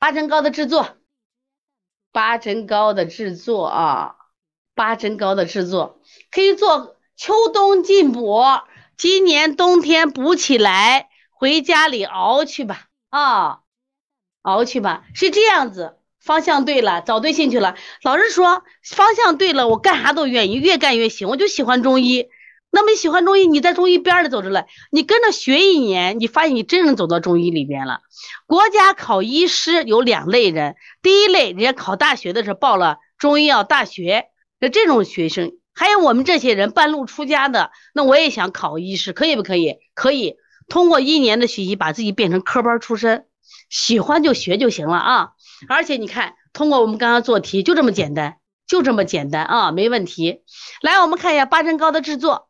八珍糕的制作，八珍糕的制作啊，八珍糕的制作可以做秋冬进补，今年冬天补起来，回家里熬去吧啊，熬去吧，是这样子，方向对了，找对兴趣了。老师说方向对了，我干啥都愿意，越干越行，我就喜欢中医。那么你喜欢中医，你在中医边儿里走着来，你跟着学一年，你发现你真正走到中医里边了。国家考医师有两类人，第一类人家考大学的时候报了中医药大学的这种学生，还有我们这些人半路出家的，那我也想考医师，可以不可以？可以，通过一年的学习，把自己变成科班出身，喜欢就学就行了啊。而且你看，通过我们刚刚做题，就这么简单，就这么简单啊，没问题。来，我们看一下八珍糕的制作。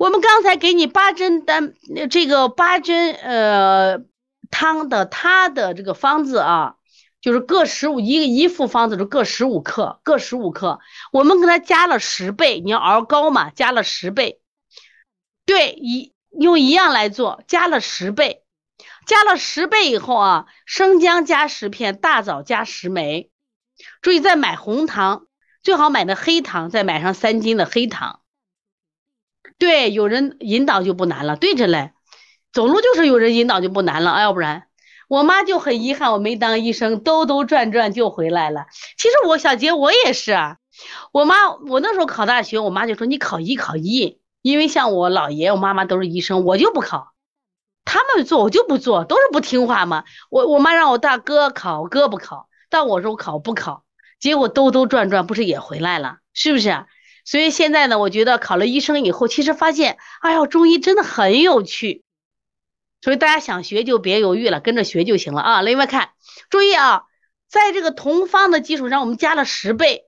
我们刚才给你八珍丹这个八珍呃汤的它的这个方子啊，就是各十五一个一副方子就各十五克，各十五克。我们给它加了十倍，你要熬高嘛，加了十倍。对，一用一样来做，加了十倍，加了十倍以后啊，生姜加十片，大枣加十枚。注意再买红糖，最好买的黑糖，再买上三斤的黑糖。对，有人引导就不难了。对着嘞，走路就是有人引导就不难了。要不然，我妈就很遗憾，我没当医生，兜兜转转就回来了。其实我小杰我也是啊，我妈我那时候考大学，我妈就说你考医考医，因为像我姥爷我妈妈都是医生，我就不考，他们做我就不做，都是不听话嘛。我我妈让我大哥考，哥不考，但我说我考不考，结果兜兜转转不是也回来了，是不是？所以现在呢，我觉得考了医生以后，其实发现，哎呦，中医真的很有趣。所以大家想学就别犹豫了，跟着学就行了啊。另外看，注意啊，在这个同方的基础上，我们加了十倍。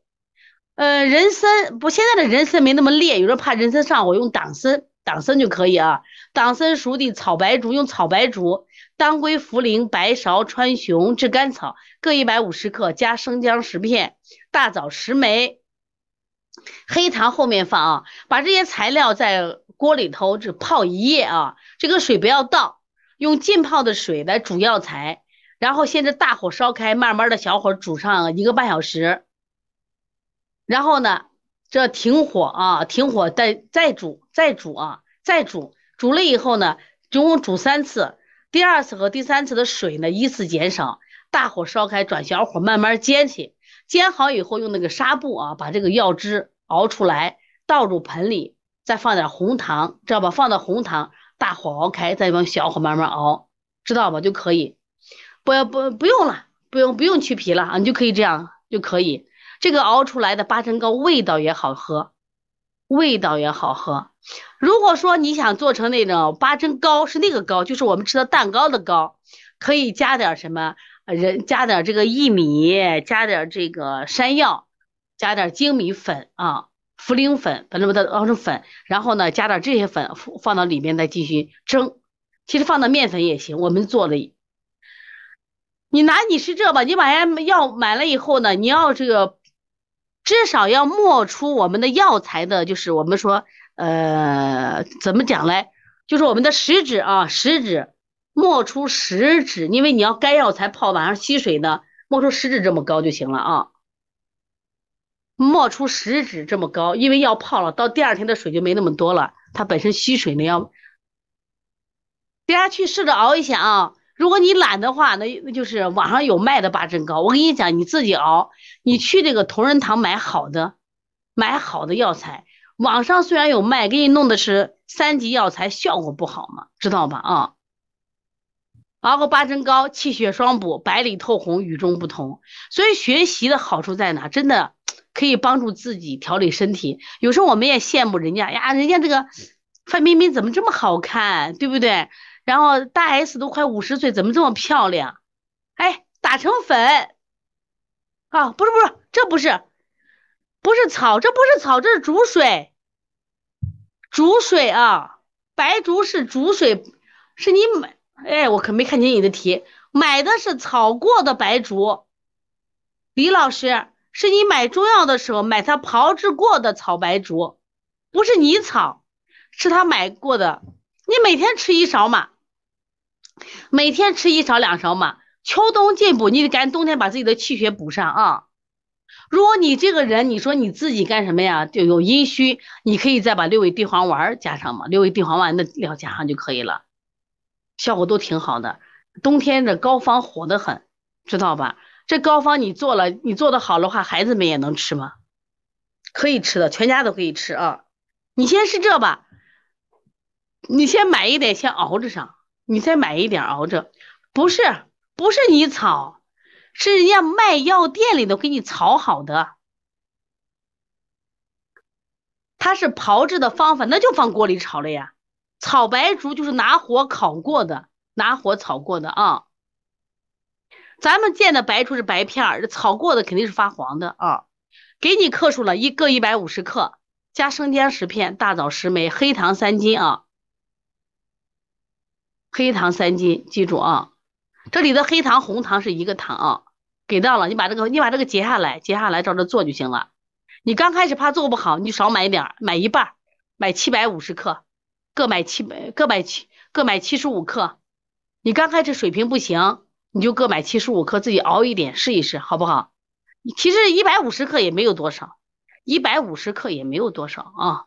呃，人参不，现在的人参没那么烈，有人怕人参上火，用党参，党参就可以啊。党参、熟地、草白术，用草白术、当归、茯苓、白芍、川芎、炙甘草各一百五十克，加生姜十片，大枣十枚。黑糖后面放啊，把这些材料在锅里头只泡一夜啊，这个水不要倒，用浸泡的水来煮药材，然后先是大火烧开，慢慢的小火煮上一个半小时，然后呢，这停火啊，停火再再煮，再煮啊，再煮，煮了以后呢，总共煮三次，第二次和第三次的水呢依次减少，大火烧开，转小火慢慢煎起。煎好以后，用那个纱布啊，把这个药汁熬出来，倒入盆里，再放点红糖，知道吧？放到红糖，大火熬开，再用小火慢慢熬，知道吧？就可以。不要不不用了，不用不用去皮了啊，你就可以这样就可以。这个熬出来的八珍糕味道也好喝，味道也好喝。如果说你想做成那种八珍糕，是那个糕，就是我们吃的蛋糕的糕，可以加点什么？人加点这个薏米，加点这个山药，加点精米粉啊，茯苓粉，把它把它熬成粉，然后呢，加点这些粉放到里面再继续蒸。其实放到面粉也行，我们做的。你拿你是这吧，你把药买了以后呢，你要这个至少要磨出我们的药材的，就是我们说呃怎么讲嘞，就是我们的食指啊，食指。磨出食指，因为你要干药材泡晚上吸水呢，磨出食指这么高就行了啊。磨出十指这么高，因为要泡了，到第二天的水就没那么多了，它本身吸水呢要。大家去试着熬一下啊，如果你懒的话，那那就是网上有卖的八珍糕。我跟你讲，你自己熬，你去这个同仁堂买好的，买好的药材。网上虽然有卖，给你弄的是三级药材，效果不好嘛，知道吧？啊。熬个八珍糕，气血双补，白里透红，与众不同。所以学习的好处在哪？真的可以帮助自己调理身体。有时候我们也羡慕人家呀，人家这个范冰冰怎么这么好看，对不对？然后大 S 都快五十岁，怎么这么漂亮？哎，打成粉啊？不是不是，这不是，不是草，这不是草，这是煮水，煮水啊，白术是煮水，是你买。哎，我可没看见你的题，买的是炒过的白术。李老师，是你买中药的时候买他炮制过的草白术，不是你炒，是他买过的。你每天吃一勺嘛，每天吃一勺两勺嘛，秋冬进补，你得赶冬天把自己的气血补上啊。如果你这个人，你说你自己干什么呀？就有阴虚，你可以再把六味地黄丸加上嘛，六味地黄丸的料加上就可以了，效果都挺好的。冬天这膏方火得很，知道吧？这膏方你做了，你做的好的话，孩子们也能吃吗？可以吃的，全家都可以吃啊。你先是这吧，你先买一点，先熬着上。你再买一点熬着，不是不是你炒，是人家卖药店里头给你炒好的。它是炮制的方法，那就放锅里炒了呀。炒白术就是拿火烤过的。拿火炒过的啊，咱们见的白术是白片儿，炒过的肯定是发黄的啊。给你克数了一个一百五十克，加生姜十片，大枣十枚，黑糖三斤啊。黑糖三斤，记住啊，这里的黑糖、红糖是一个糖啊。给到了，你把这个你把这个截下来，截下来照着做就行了。你刚开始怕做不好，你就少买一点，买一半，买七百五十克，各买七百，各买七，各买七十五克。你刚开始水平不行，你就各买七十五克，自己熬一点试一试，好不好？其实一百五十克也没有多少，一百五十克也没有多少啊。